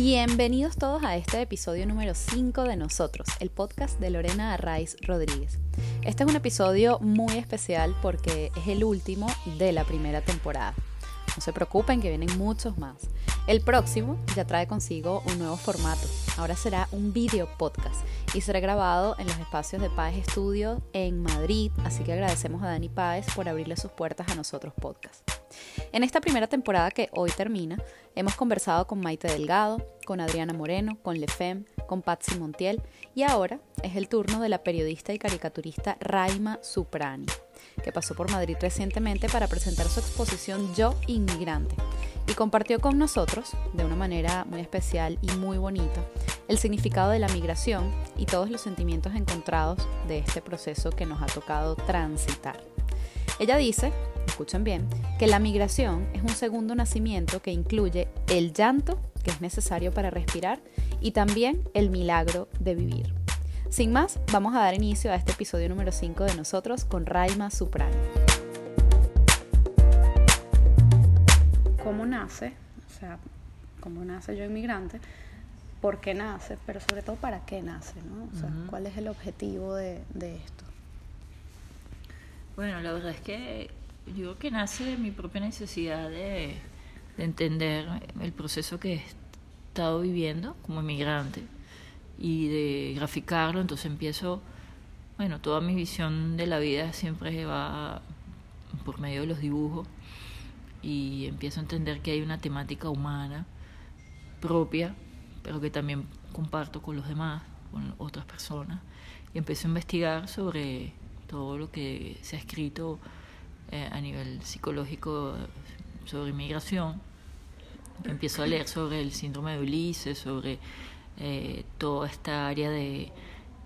Bienvenidos todos a este episodio número 5 de Nosotros, el podcast de Lorena Arraiz Rodríguez. Este es un episodio muy especial porque es el último de la primera temporada. No se preocupen que vienen muchos más. El próximo ya trae consigo un nuevo formato. Ahora será un video podcast y será grabado en los espacios de Páez Studio en Madrid, así que agradecemos a Dani Páez por abrirle sus puertas a nosotros podcast. En esta primera temporada que hoy termina, hemos conversado con Maite Delgado, con Adriana Moreno, con Lefem, con Patsy Montiel y ahora es el turno de la periodista y caricaturista Raima Suprani, que pasó por Madrid recientemente para presentar su exposición Yo Inmigrante y compartió con nosotros, de una manera muy especial y muy bonita, el significado de la migración y todos los sentimientos encontrados de este proceso que nos ha tocado transitar. Ella dice, escuchen bien, que la migración es un segundo nacimiento que incluye el llanto que es necesario para respirar y también el milagro de vivir. Sin más, vamos a dar inicio a este episodio número 5 de nosotros con Raima Suprano. ¿Cómo nace? O sea, ¿cómo nace yo inmigrante? ¿Por qué nace? Pero sobre todo, ¿para qué nace? ¿no? O sea, ¿cuál es el objetivo de, de esto? Bueno, la verdad es que yo creo que nace de mi propia necesidad de, de entender el proceso que he estado viviendo como inmigrante y de graficarlo, entonces empiezo, bueno, toda mi visión de la vida siempre va por medio de los dibujos y empiezo a entender que hay una temática humana propia, pero que también comparto con los demás, con otras personas, y empiezo a investigar sobre todo lo que se ha escrito eh, a nivel psicológico sobre inmigración. Empiezo a leer sobre el síndrome de Ulises, sobre eh, toda esta área de,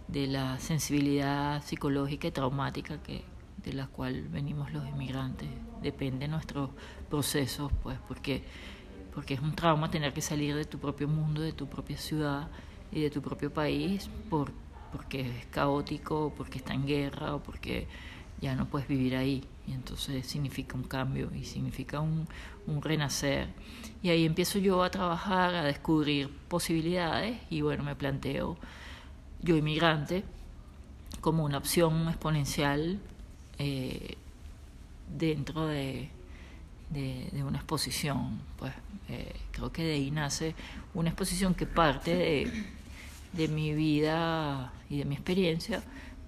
de, la sensibilidad psicológica y traumática que, de la cual venimos los inmigrantes. Depende de nuestros procesos, pues, porque, porque es un trauma tener que salir de tu propio mundo, de tu propia ciudad y de tu propio país por porque es caótico, porque está en guerra o porque ya no puedes vivir ahí. Y entonces significa un cambio y significa un, un, renacer. Y ahí empiezo yo a trabajar, a descubrir posibilidades y bueno, me planteo yo inmigrante como una opción exponencial eh, dentro de, de, una exposición. Pues eh, creo que de ahí nace una exposición que parte de de mi vida y de mi experiencia,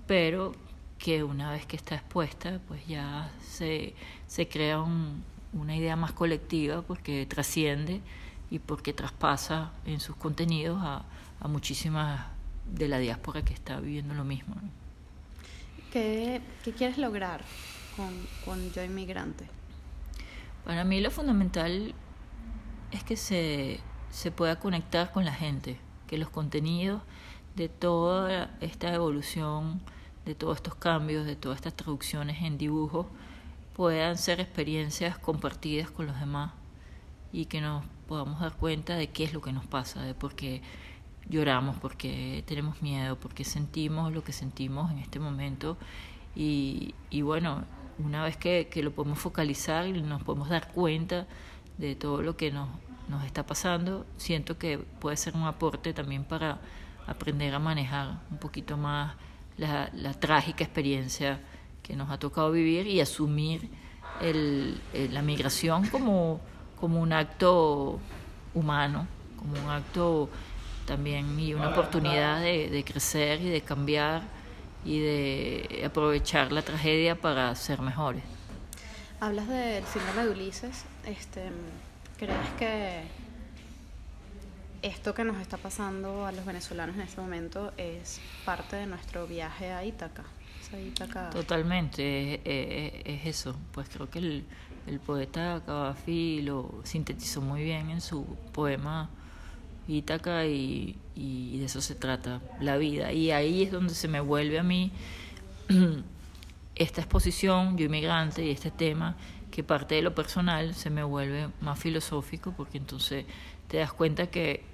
pero que una vez que está expuesta, pues ya se, se crea una idea más colectiva porque trasciende y porque traspasa en sus contenidos a, a muchísimas de la diáspora que está viviendo lo mismo. ¿Qué, ¿Qué, quieres lograr con, con Yo Inmigrante? Para mí lo fundamental es que se, se pueda conectar con la gente, que los contenidos de toda esta evolución, de todos estos cambios, de todas estas traducciones en dibujo, puedan ser experiencias compartidas con los demás y que nos podamos dar cuenta de qué es lo que nos pasa, de por qué lloramos, por qué tenemos miedo, por qué sentimos lo que sentimos en este momento. Y, bueno, una vez que, que, lo podemos focalizar y nos podemos dar cuenta de todo lo que nos, nos está pasando, siento que puede ser un aporte también para aprender a manejar un poquito más la, trágica experiencia que nos ha tocado vivir y asumir el, el, la migración como, como un acto humano, como un acto también y una oportunidad de, de crecer y de cambiar y de aprovechar la tragedia para ser mejores. Hablas del síndrome de Ulises, este, ¿crees que esto que nos está pasando a los venezolanos en este momento es parte de nuestro viaje a Ítaca. Totalmente, es, es, es, eso. Pues creo que el, el poeta Cavafi lo sintetizó muy bien en su poema Ítaca y, y de eso se trata, la vida. Y ahí es donde se me vuelve a mí esta exposición, yo inmigrante, y este tema que parte de lo personal se me vuelve más filosófico porque entonces te das cuenta que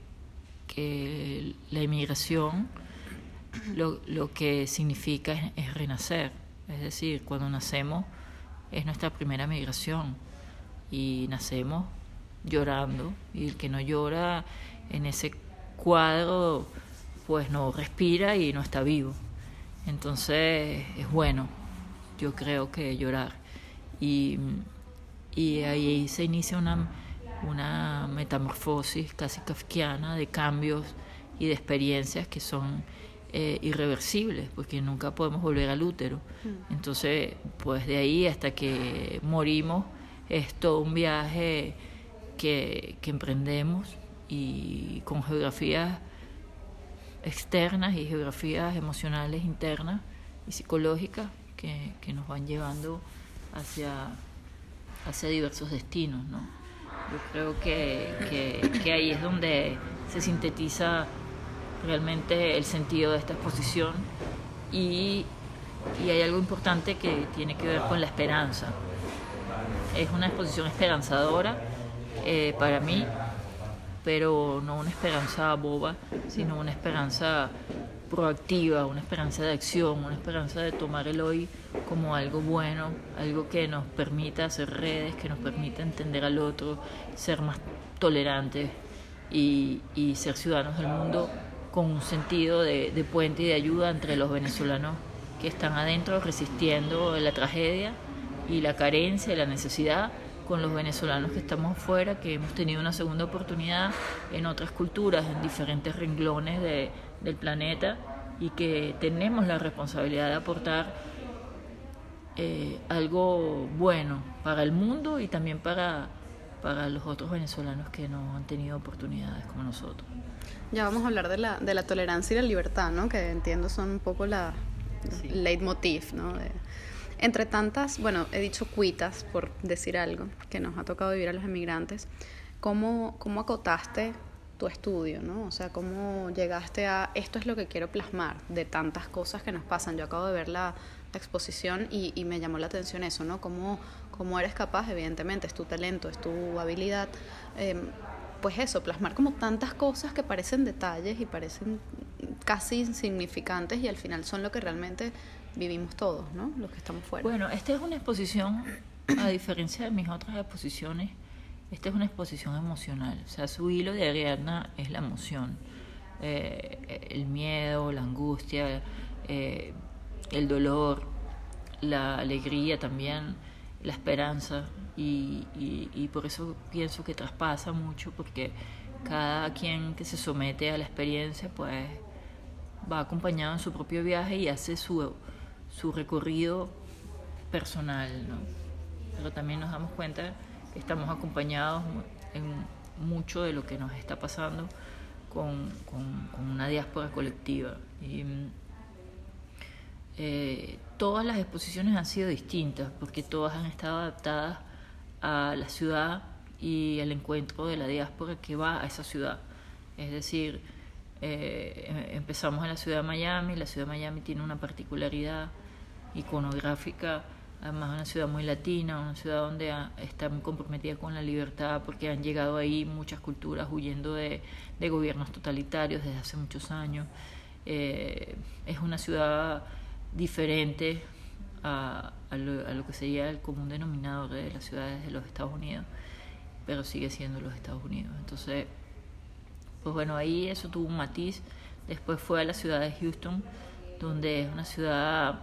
que la inmigración lo, lo que significa es, renacer. Es decir, cuando nacemos es nuestra primera migración y nacemos llorando y el que no llora en ese cuadro pues no respira y no está vivo. Entonces es bueno, yo creo que llorar. Y, y ahí se inicia una, una metamorfosis casi kafkiana de cambios y de experiencias que son eh, irreversibles, porque nunca podemos volver al útero. Mm. Entonces, pues de ahí hasta que morimos es todo un viaje que, que emprendemos y con geografías externas y geografías emocionales internas y psicológicas que, que nos van llevando hacia, hacia diversos destinos. ¿no? Yo creo que, que, ahí es donde se sintetiza realmente el sentido de esta exposición y, y, hay algo importante que tiene que ver con la esperanza. Es una exposición esperanzadora eh, para mí, pero no una esperanza boba, sino una esperanza proactiva, una esperanza de acción, una esperanza de tomar el hoy como algo bueno, algo que nos permita hacer redes, que nos permita entender al otro, ser más tolerantes y, y ser ciudadanos del mundo con un sentido de, de, puente y de ayuda entre los venezolanos que están adentro resistiendo la tragedia y la carencia y la necesidad con los venezolanos que estamos fuera, que hemos tenido una segunda oportunidad en otras culturas, en diferentes renglones de, del planeta y que tenemos la responsabilidad de aportar eh, algo bueno para el mundo y también para, para los otros venezolanos que no han tenido oportunidades como nosotros. Ya vamos a hablar de la, de la tolerancia y la libertad, ¿no? que entiendo son un poco la leitmotiv. ¿no? De, entre tantas, bueno, he dicho cuitas, por decir algo, que nos ha tocado vivir a los emigrantes, ¿cómo, cómo acotaste tu estudio, ¿no? O sea, cómo llegaste a esto es lo que quiero plasmar de tantas cosas que nos pasan. Yo acabo de ver la, exposición y, me llamó la atención eso, ¿no? Cómo, cómo eres capaz, evidentemente, es tu talento, es tu habilidad. Eh, pues eso, plasmar como tantas cosas que parecen detalles y parecen casi insignificantes y al final son lo que realmente vivimos todos, ¿no? Los que estamos fuera. Bueno, esta es una exposición, a diferencia de mis otras exposiciones, esta es una exposición emocional. O sea, su hilo de Ariadna es la emoción, eh, el miedo, la angustia, eh, el dolor, la alegría también, la esperanza y, por eso pienso que traspasa mucho porque cada quien que se somete a la experiencia pues va acompañado en su propio viaje y hace su, su recorrido personal, ¿no? Pero también nos damos cuenta que estamos acompañados en mucho de lo que nos está pasando con, con, una diáspora colectiva. Y, eh, todas las exposiciones han sido distintas porque todas han estado adaptadas a la ciudad y al encuentro de la diáspora que va a esa ciudad. Es decir, eh, em, empezamos en la ciudad de Miami, la ciudad de Miami tiene una particularidad iconográfica, además una ciudad muy latina, una ciudad donde está muy comprometida con la libertad porque han llegado ahí muchas culturas huyendo de, de gobiernos totalitarios desde hace muchos años. Eh, es una ciudad diferente, a, a, lo, que sería el común denominador de las ciudades de los Estados Unidos, pero sigue siendo los Estados Unidos. Entonces, pues bueno, ahí eso tuvo un matiz. Después fue a la ciudad de Houston, donde es una ciudad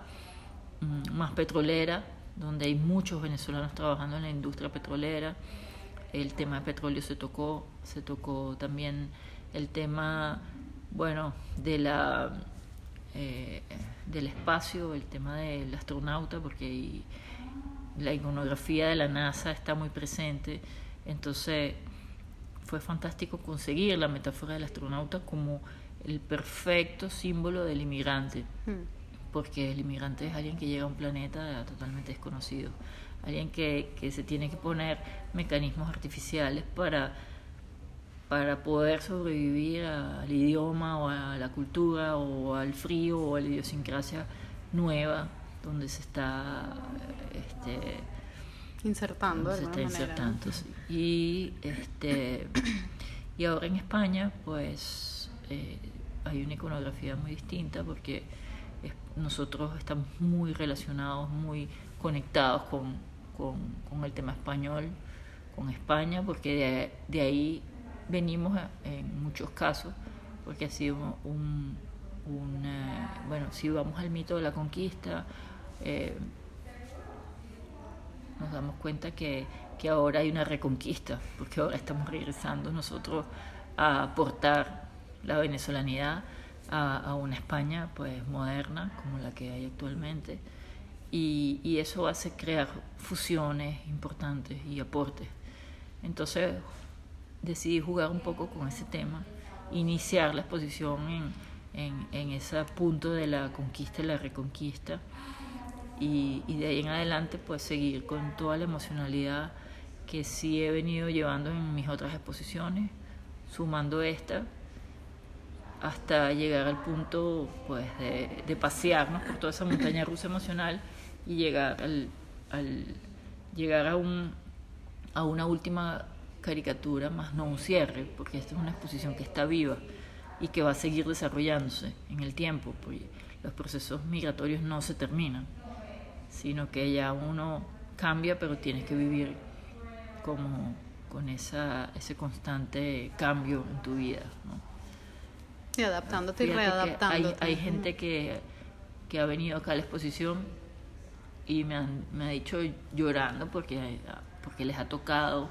más petrolera, donde hay muchos venezolanos trabajando en la industria petrolera. El tema de petróleo se tocó, se tocó también el tema, bueno, de la eh, del espacio, el tema del astronauta, porque la iconografía de la NASA está muy presente. Entonces fue fantástico conseguir la metáfora del astronauta como el perfecto símbolo del inmigrante, hmm. Porque el inmigrante es alguien que llega a un planeta totalmente desconocido, alguien que, que se tiene que poner mecanismos artificiales para para poder sobrevivir al idioma o a la cultura o al frío o a la idiosincrasia nueva donde se está este, insertando se está insertando y este y ahora en España pues eh, hay una iconografía muy distinta porque nosotros estamos muy relacionados muy conectados con, con, el tema español con España porque de, ahí venimos en muchos casos, porque ha sido un, bueno, si vamos al mito de la conquista, eh, nos damos cuenta que, que ahora hay una reconquista, porque ahora estamos regresando nosotros a aportar la venezolanidad a, una España pues moderna como la que hay actualmente y, y, eso hace crear fusiones importantes y aportes. Entonces decidí jugar un poco con ese tema, iniciar la exposición en, en, en ese punto de la conquista y la reconquista y, y, de ahí en adelante pues seguir con toda la emocionalidad que sí he venido llevando en mis otras exposiciones, sumando esta hasta llegar al punto pues de, pasearnos por toda esa montaña rusa emocional y llegar al, al llegar a un a una última caricatura más no un cierre porque esta es una exposición que está viva y que va a seguir desarrollándose en el tiempo porque los procesos migratorios no se terminan sino que ya uno cambia pero tienes que vivir como con esa, ese constante cambio en tu vida ¿no? Y adaptándote y readaptándote hay, hay gente que, que ha venido acá a la exposición y me, han, me ha dicho llorando porque, porque les ha tocado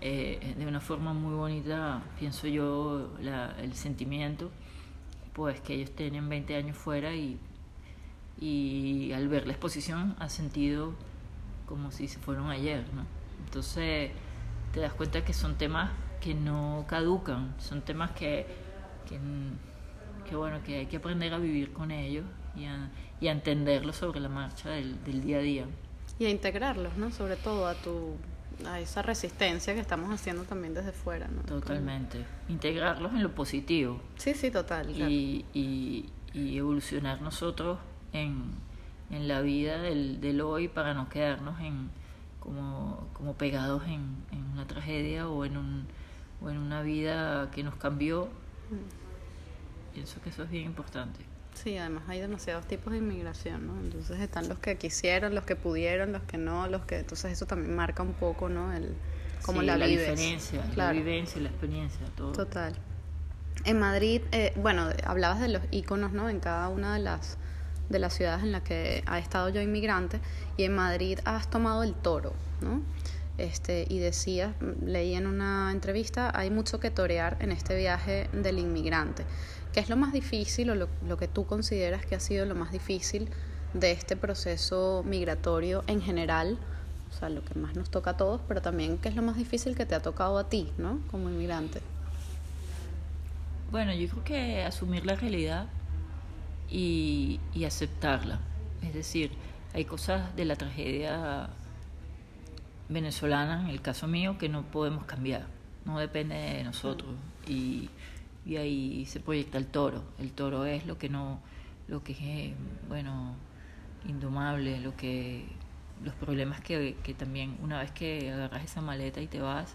eh, de una forma muy bonita, pienso yo, la, el sentimiento, pues que ellos tienen 20 años fuera y, y al ver la exposición ha sentido como si se fueron ayer, ¿no? Entonces te das cuenta que son temas que no caducan, son temas que, que, que bueno, que hay que aprender a vivir con ellos y a, y a entenderlos sobre la marcha del, del, día a día. Y a integrarlos, ¿no? Sobre todo a tu a esa resistencia que estamos haciendo también desde fuera, ¿no? Totalmente. Integrarlos en lo positivo. Sí, sí, total. Y, y, y evolucionar nosotros en, en la vida del, del, hoy para no quedarnos en como, como pegados en, en una tragedia o en, un, o en una vida que nos cambió. Mm. Pienso que eso es bien importante. Sí, además hay demasiados tipos de inmigración, ¿no? Entonces están los que quisieron, los que pudieron, los que no, los que... Entonces eso también marca un poco, ¿no? El, como sí, la, la vives. diferencia, claro. la vivencia, la experiencia, todo. Total. En Madrid, eh, bueno, hablabas de los íconos, ¿no? En cada una de las, de las ciudades en las que ha estado yo inmigrante, y en Madrid has tomado el toro, ¿no? Este, y decías, leí en una entrevista, hay mucho que torear en este viaje del inmigrante. ¿Qué es lo más difícil o lo, que tú consideras que ha sido lo más difícil de este proceso migratorio en general? O sea, lo que más nos toca a todos, pero también qué es lo más difícil que te ha tocado a ti, ¿no? Como inmigrante. Bueno, yo creo que asumir la realidad y aceptarla. Es decir, hay cosas de la tragedia venezolana, en el caso mío, que no podemos cambiar. No depende de nosotros. Y y ahí se proyecta el toro. El toro es lo que no, lo que es, bueno, indomable, lo que, los problemas que, que también una vez que agarras esa maleta y te vas,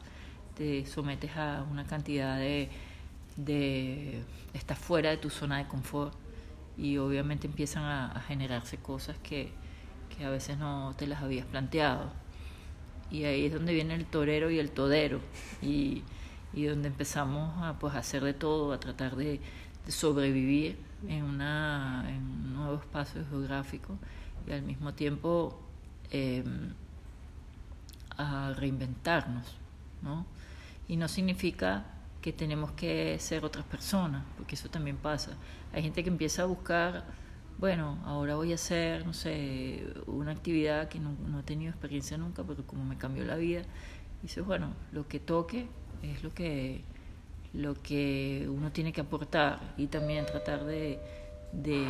te sometes a una cantidad de, de estás fuera de tu zona de confort y obviamente empiezan a, a generarse cosas que, que a veces no te las habías planteado. Y ahí es donde viene el torero y el todero. Y, y donde empezamos a pues, hacer de todo, a tratar de, de sobrevivir en, una, en un nuevo espacio geográfico y al mismo tiempo eh, a reinventarnos, ¿no? Y no significa que tenemos que ser otras personas, porque eso también pasa. Hay gente que empieza a buscar, bueno, ahora voy a hacer, no sé, una actividad que no, no he tenido experiencia nunca, pero como me cambió la vida, dices, bueno, lo que toque es lo que, lo que uno tiene que aportar y también tratar de, de,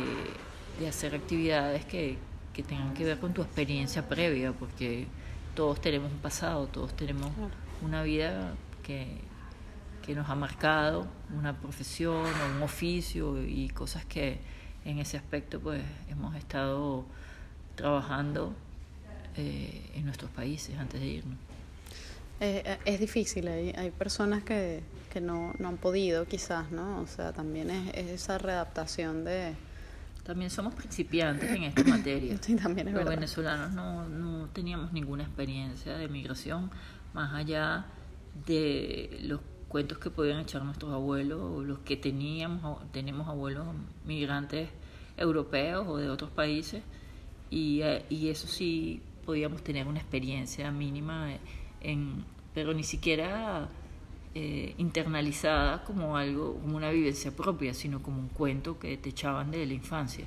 de hacer actividades que, que, tengan que ver con tu experiencia previa, porque todos tenemos un pasado, todos tenemos una vida que, que nos ha marcado, una profesión o un oficio y cosas que en ese aspecto pues hemos estado trabajando eh, en nuestros países antes de irnos. Eh, es difícil, hay, hay personas que, que no, no, han podido quizás, ¿no? O sea, también es, es, esa readaptación de... También somos principiantes en esta materia. sí, también es Los verdad. venezolanos no, no teníamos ninguna experiencia de migración más allá de los cuentos que podían echar nuestros abuelos o los que teníamos, tenemos abuelos migrantes europeos o de otros países. Y, eh, y eso sí podíamos tener una experiencia mínima en, pero ni siquiera eh, internalizada como algo, como una vivencia propia, sino como un cuento que te echaban de la infancia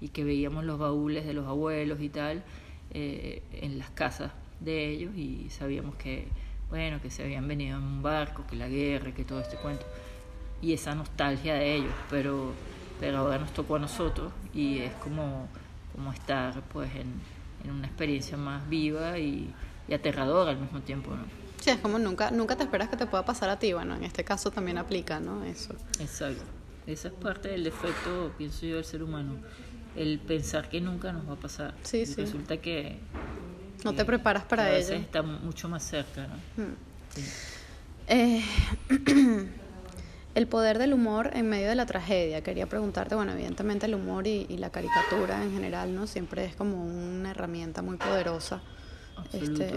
y que veíamos los baúles de los abuelos y tal eh, en las casas de ellos y sabíamos que, bueno, que se habían venido en un barco, que la guerra, que todo este cuento y esa nostalgia de ellos, pero, pero ahora nos tocó a nosotros y es como, como estar pues en, en una experiencia más viva y, y aterradora al mismo tiempo, ¿no? Sí, es como nunca, nunca te esperas que te pueda pasar a ti. Bueno, en este caso también aplica, ¿no? Eso. Exacto. Esa es parte del defecto, pienso yo, del ser humano. El pensar que nunca nos va a pasar. Sí, sí. Resulta que, No te preparas para a ello. veces está mucho más cerca, ¿no? Mm. Sí. Eh, el poder del humor en medio de la tragedia. Quería preguntarte, bueno, evidentemente el humor y, y la caricatura en general, ¿no? Siempre es como una herramienta muy poderosa. Este,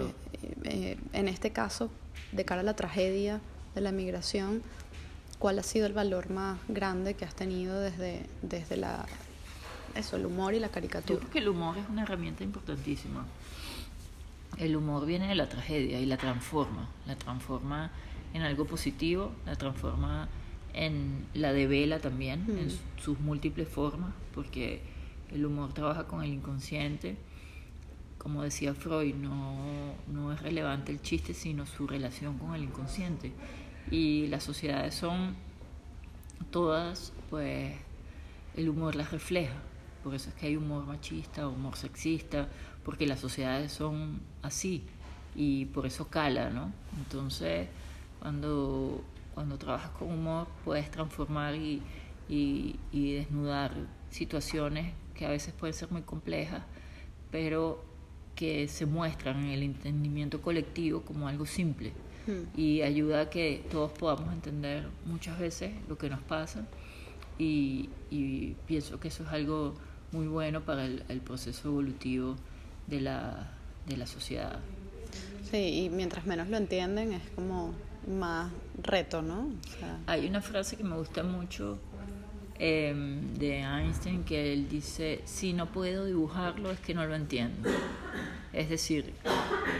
eh, en este caso, de cara a la tragedia de la migración, ¿cuál ha sido el valor más grande que has tenido desde, desde la, eso, el humor y la Yo caricatura? creo que el humor es una herramienta importantísima. El humor viene de la tragedia y la transforma. La transforma en algo positivo, la transforma en la devela también, en Mm. su- sus múltiples formas, porque el humor trabaja con el inconsciente. Como decía Freud, no, no es relevante el chiste, sino su relación con el inconsciente. Y las sociedades son todas, pues, el humor las refleja. Por eso es que hay humor machista, humor sexista, porque las sociedades son así y por eso cala, ¿no? Entonces, cuando, cuando trabajas con humor, puedes transformar y, y, y desnudar situaciones que a veces pueden ser muy complejas, pero que se muestran en el entendimiento colectivo como algo simple Mm. y ayuda a que todos podamos entender muchas veces lo que nos pasa y, y pienso que eso es algo muy bueno para el, el proceso evolutivo de la, de la sociedad. Sí, y mientras menos lo entienden es como más reto, ¿no? O sea, Hay una frase que me gusta mucho eh, de Einstein que él dice, si no puedo dibujarlo es que no lo entiendo. Es decir,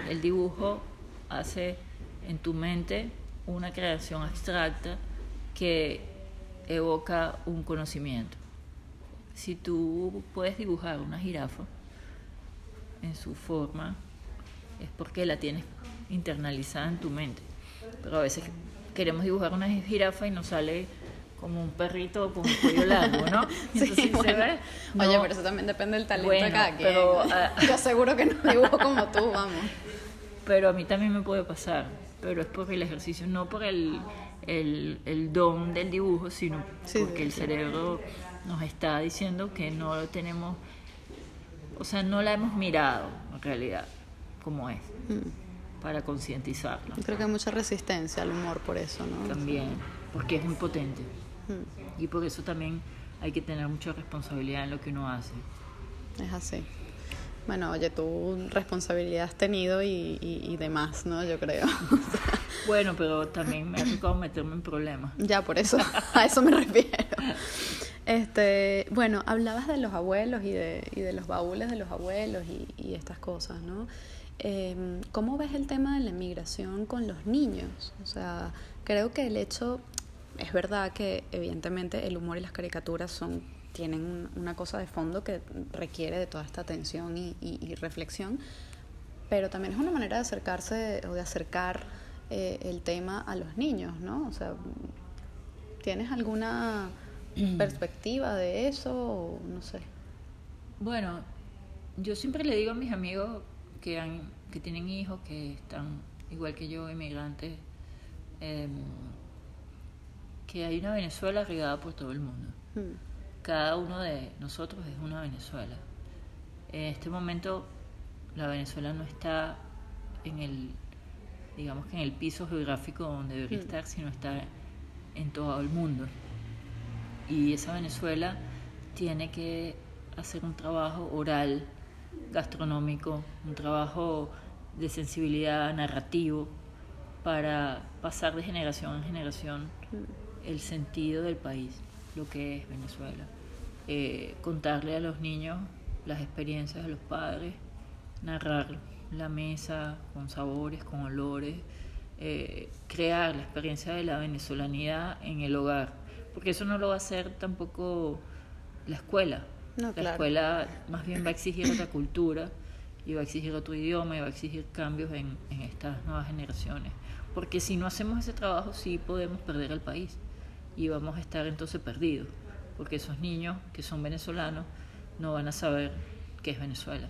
el dibujo hace en tu mente una creación abstracta que evoca un conocimiento. Si tú puedes dibujar una jirafa en su forma, es porque la tienes internalizada en tu mente. Pero a veces queremos dibujar una jirafa y nos sale como un perrito con un cuello largo, ¿no? Sí, bueno. ve, Oye, pero eso también depende del talento Bueno, de cada quien. pero, ah, Yo seguro que no dibujo como tú, vamos. pero a mí también me puede pasar, pero es por el ejercicio, no por el, el, el don del dibujo, sino Sí, porque sí, el cerebro nos está diciendo que no lo tenemos, o sea, no la hemos mirado en realidad como es, Mm. para concientizarla creo que hay mucha resistencia al humor por eso, ¿no? también, porque es muy potente. Mm, Y por eso también hay que tener mucha responsabilidad en lo que uno hace. Es así. Bueno, oye, tú responsabilidad has tenido y, y, y demás, ¿no? Yo creo. Bueno, pero también me ha tocado meterme en problemas. Ya, por eso, a eso me refiero. Este, bueno, hablabas de los abuelos y de, y de los baúles de los abuelos y, y estas cosas, ¿no? Eh, ¿Cómo ves el tema de la inmigración con los niños? O sea, creo que el hecho, es verdad que evidentemente el humor y las caricaturas son, tienen un- una cosa de fondo que requiere de toda esta atención y, y- y reflexión, pero también es una manera de acercarse o de acercar eh, el tema a los niños, ¿no? O sea, ¿tienes alguna perspectiva de eso? O no sé. Bueno, yo siempre le digo a mis amigos que, han, que tienen hijos que están igual que yo, inmigrantes, em, que hay una Venezuela regada por todo el mundo. Mm, Cada uno de nosotros es una Venezuela. En este momento la Venezuela no está en el, digamos que en el piso geográfico donde debería Mm. estar, sino está en todo el mundo. Y esa Venezuela tiene que hacer un trabajo oral, gastronómico, un trabajo de sensibilidad narrativo para pasar de generación en generación el sentido del país, lo que es Venezuela. Eh, contarle a los niños las experiencias de los padres, narrar la mesa con sabores, con olores, eh, crear la experiencia de la venezolanidad en el hogar, porque eso no lo va a hacer tampoco la escuela. la escuela más bien va a exigir otra cultura y va a exigir otro idioma y va a exigir cambios en, en estas nuevas generaciones. Porque si no hacemos ese trabajo sí podemos perder el país y vamos a estar entonces perdidos, porque esos niños que son venezolanos no van a saber qué es Venezuela.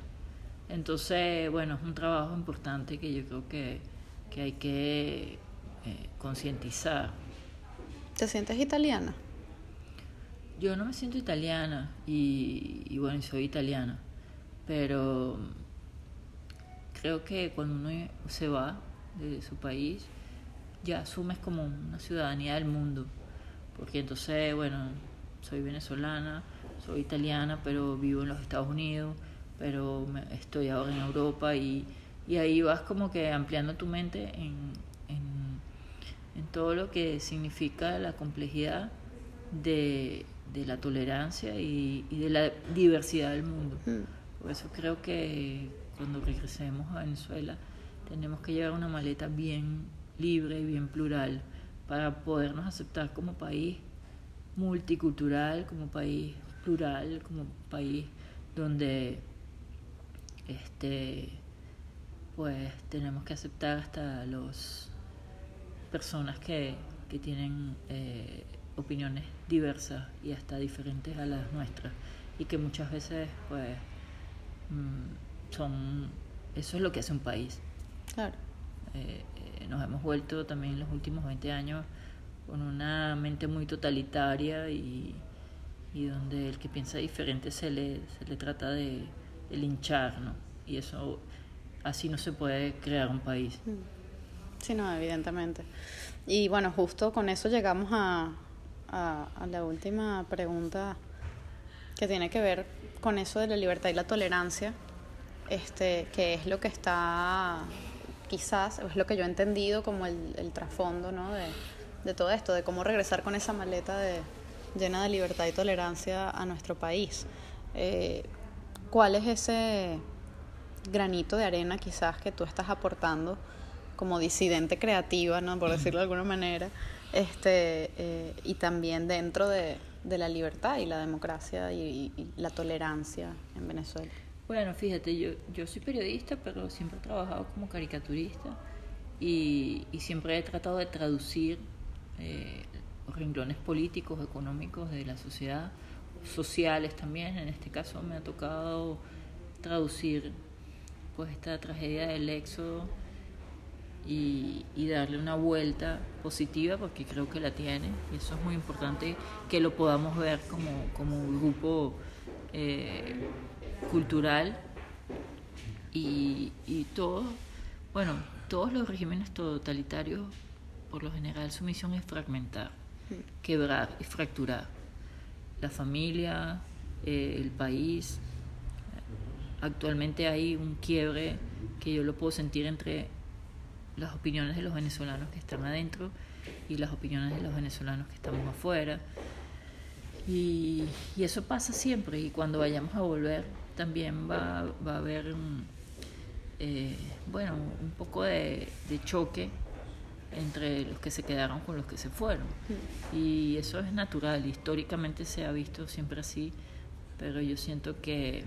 Entonces, bueno, es un trabajo importante que yo creo que, que hay que eh, concientizar. ¿Te sientes italiana? Yo no me siento italiana y, y bueno, soy italiana, pero creo que cuando uno se va de su país, ya asumes como una ciudadanía del mundo, porque entonces, bueno, soy venezolana, soy italiana, pero vivo en los Estados Unidos, pero estoy ahora en Europa y, y, ahí vas como que ampliando tu mente en, en todo lo que significa la complejidad de, de la tolerancia y, y, de la diversidad del mundo. Mm. Por eso creo que cuando regresemos a Venezuela tenemos que llevar una maleta bien libre y bien plural para podernos aceptar como país multicultural, como país plural, como país donde este pues tenemos que aceptar hasta los personas que, que tienen eh, opiniones diversas y hasta diferentes a las nuestras y que muchas veces pues mm, son eso es lo que hace un país claro eh, eh, nos hemos vuelto también en los últimos 20 años con una mente muy totalitaria y, y donde el que piensa diferente se le, se le trata de, de, linchar, ¿no? Y eso, así no se puede crear un país. Mm. Sí, no, evidentemente. Y bueno, justo con eso llegamos a, a, la última pregunta que tiene que ver con eso de la libertad y la tolerancia, este, que es lo que está, quizás, es lo que yo he entendido como el, el trasfondo, ¿no? De, de todo esto, de cómo regresar con esa maleta llena de libertad y tolerancia a nuestro país. Eh, ¿Cuál es ese granito de arena quizás que tú estás aportando como disidente creativa, ¿no? por decirlo de alguna manera, este, eh, y también dentro de, de, la libertad y la democracia y, y, la tolerancia en Venezuela? Bueno, fíjate, yo, yo soy periodista, pero siempre he trabajado como caricaturista y, y siempre he tratado de traducir eh, renglones políticos, económicos de la sociedad, sociales también. En este caso me ha tocado traducir pues esta tragedia del éxodo y, y, darle una vuelta positiva porque creo que la tiene y eso es muy importante que lo podamos ver como, como un grupo eh, cultural y, y todos, bueno, todos los regímenes totalitarios por lo general su misión es fragmentar, quebrar y fracturar la familia, eh, el país. Actualmente hay un quiebre que yo lo puedo sentir entre las opiniones de los venezolanos que están adentro y las opiniones de los venezolanos que estamos afuera. Y, y eso pasa siempre y cuando vayamos a volver también va, va a haber un, eh, bueno, un poco de, de choque entre los que se quedaron con los que se fueron. Y eso es natural, históricamente se ha visto siempre así, pero yo siento que,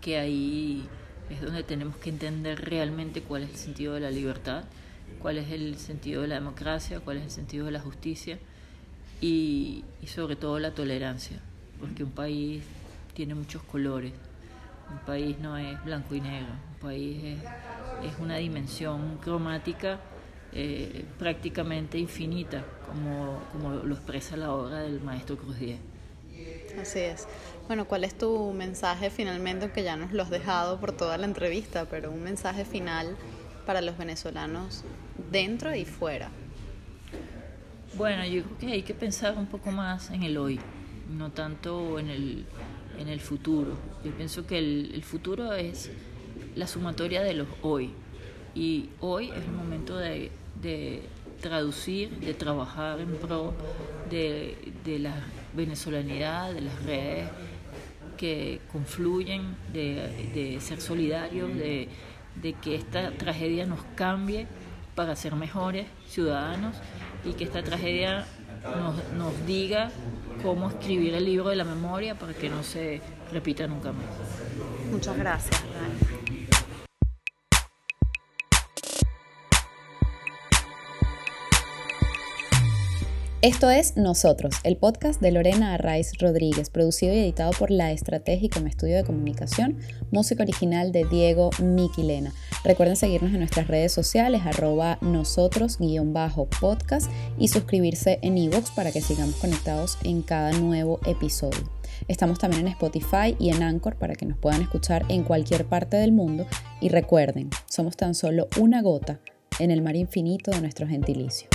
que ahí es donde tenemos que entender realmente cuál es el sentido de la libertad, cuál es el sentido de la democracia, cuál es el sentido de la justicia y, sobre todo la tolerancia, porque un país tiene muchos colores, un país no es blanco y negro, un país es, es una dimensión cromática eh, prácticamente infinita, como, como lo expresa la obra del maestro Cruz Diez. Así es. Bueno, ¿cuál es tu mensaje finalmente, que ya nos lo has dejado por toda la entrevista, pero un mensaje final para los venezolanos dentro y fuera? Bueno, yo creo que hay que pensar un poco más en el hoy, no tanto en el, en el futuro. Yo pienso que el, el futuro es la sumatoria de los hoy Y hoy es el momento de, traducir, de trabajar en pro de, la venezolanidad, de las redes que confluyen, de, ser solidarios, de, de que esta tragedia nos cambie para ser mejores ciudadanos y que esta tragedia nos, nos diga cómo escribir el libro de la memoria para que no se repita nunca más. Muchas gracias. Esto es Nosotros, el podcast de Lorena Arraiz Rodríguez, producido y editado por La Estratégica como estudio de comunicación, música original de Diego Miquilena. Recuerden seguirnos en nuestras redes sociales, arroba nosotros-podcast y suscribirse en iVoox para que sigamos conectados en cada nuevo episodio. Estamos también en Spotify y en Anchor para que nos puedan escuchar en cualquier parte del mundo. Y recuerden, somos tan solo una gota en el mar infinito de nuestro gentilicio.